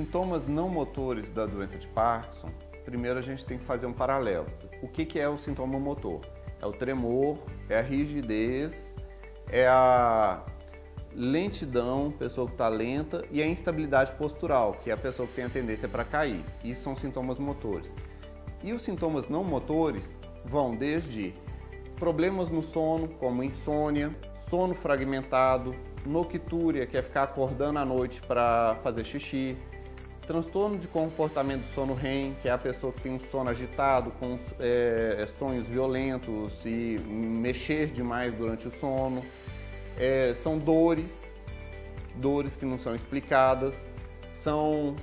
sintomas não motores da doença de Parkinson, primeiro a gente tem que fazer um paralelo. O que, que é o sintoma motor? É o tremor, é a rigidez, é a lentidão, pessoa que está lenta, e a instabilidade postural, que é a pessoa que tem a tendência para cair. Isso são sintomas motores. E os sintomas não motores vão desde problemas no sono, como insônia, sono fragmentado, noctúria, que é ficar acordando à noite para fazer xixi, transtorno de comportamento do sono REM, que é a pessoa que tem um sono agitado, com é, sonhos violentos e mexer demais durante o sono. É, são dores, dores que não são explicadas, são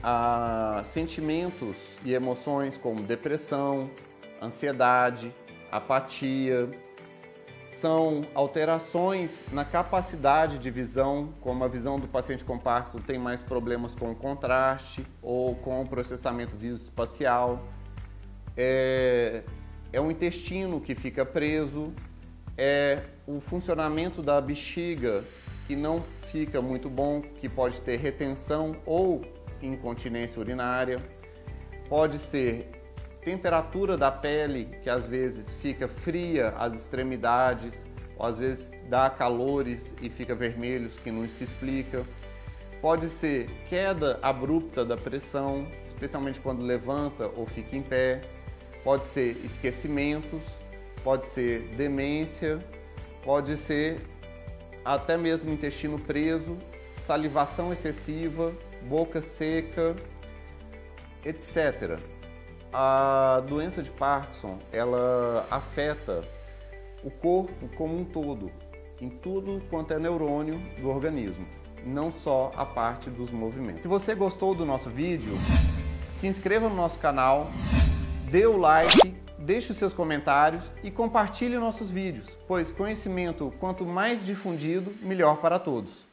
ah, sentimentos e emoções como depressão, ansiedade, apatia, são alterações na capacidade de visão, como a visão do paciente com Parkinson tem mais problemas com o contraste ou com o processamento visoespacial. É, é um intestino que fica preso, é o funcionamento da bexiga que não fica muito bom, que pode ter retenção ou incontinência urinária. Pode ser temperatura da pele, que às vezes fica fria às extremidades, ou às vezes dá calores e fica vermelhos, que não se explica. Pode ser queda abrupta da pressão, especialmente quando levanta ou fica em pé. Pode ser esquecimentos, pode ser demência, pode ser até mesmo intestino preso, salivação excessiva, boca seca, etc a doença de Parkinson ela afeta o corpo como um todo, em tudo quanto é neurônio do organismo, não só a parte dos movimentos. Se você gostou do nosso vídeo, se inscreva no nosso canal, dê o like, deixe os seus comentários e compartilhe nossos vídeos, pois conhecimento quanto mais difundido, melhor para todos.